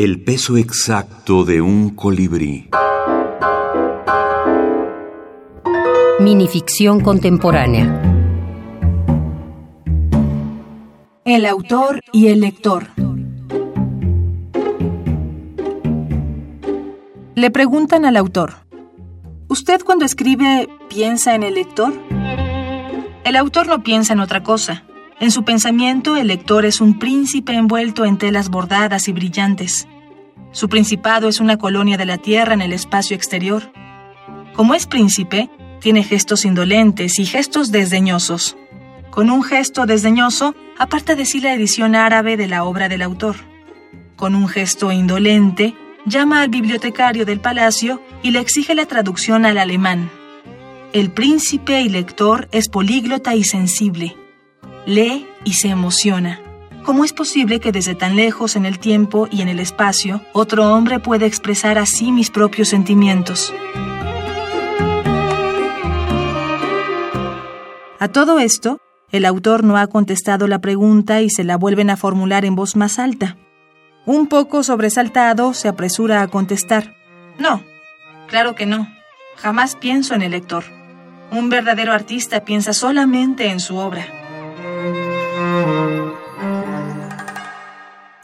El peso exacto de un colibrí. Minificción contemporánea. El autor y el lector. Le preguntan al autor, ¿usted cuando escribe piensa en el lector? El autor no piensa en otra cosa. En su pensamiento, el lector es un príncipe envuelto en telas bordadas y brillantes. Su principado es una colonia de la tierra en el espacio exterior. Como es príncipe, tiene gestos indolentes y gestos desdeñosos. Con un gesto desdeñoso, aparta de sí la edición árabe de la obra del autor. Con un gesto indolente, llama al bibliotecario del palacio y le exige la traducción al alemán. El príncipe y lector es políglota y sensible lee y se emociona. ¿Cómo es posible que desde tan lejos en el tiempo y en el espacio otro hombre pueda expresar así mis propios sentimientos? A todo esto, el autor no ha contestado la pregunta y se la vuelven a formular en voz más alta. Un poco sobresaltado, se apresura a contestar. No, claro que no. Jamás pienso en el lector. Un verdadero artista piensa solamente en su obra.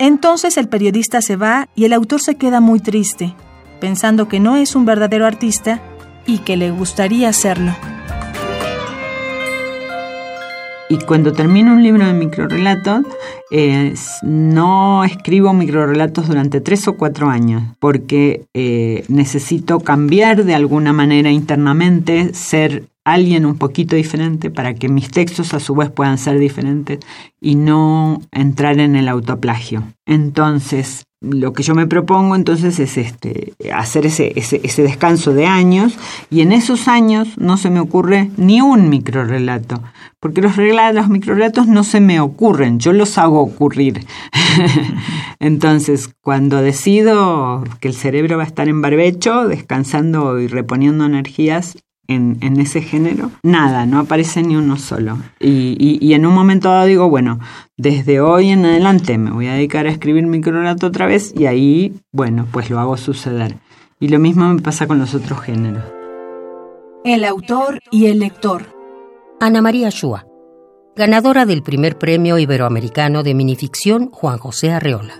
Entonces el periodista se va y el autor se queda muy triste, pensando que no es un verdadero artista y que le gustaría serlo. Y cuando termino un libro de microrelatos, eh, no escribo microrelatos durante tres o cuatro años, porque eh, necesito cambiar de alguna manera internamente, ser alguien un poquito diferente para que mis textos a su vez puedan ser diferentes y no entrar en el autoplagio. Entonces, lo que yo me propongo entonces es este, hacer ese, ese, descanso de años y en esos años no se me ocurre ni un microrelato, porque los, los microrelatos no se me ocurren, yo los hago ocurrir. entonces, cuando decido que el cerebro va a estar en barbecho, descansando y reponiendo energías, en, en, ese género, nada, no aparece ni uno solo. Y, y, en un momento dado digo, bueno, desde hoy en adelante me voy a dedicar a escribir micronato otra vez y ahí, bueno, pues lo hago suceder. Y lo mismo me pasa con los otros géneros. El autor y el lector. Ana María Shua, ganadora del primer premio iberoamericano de minificción Juan José Arreola.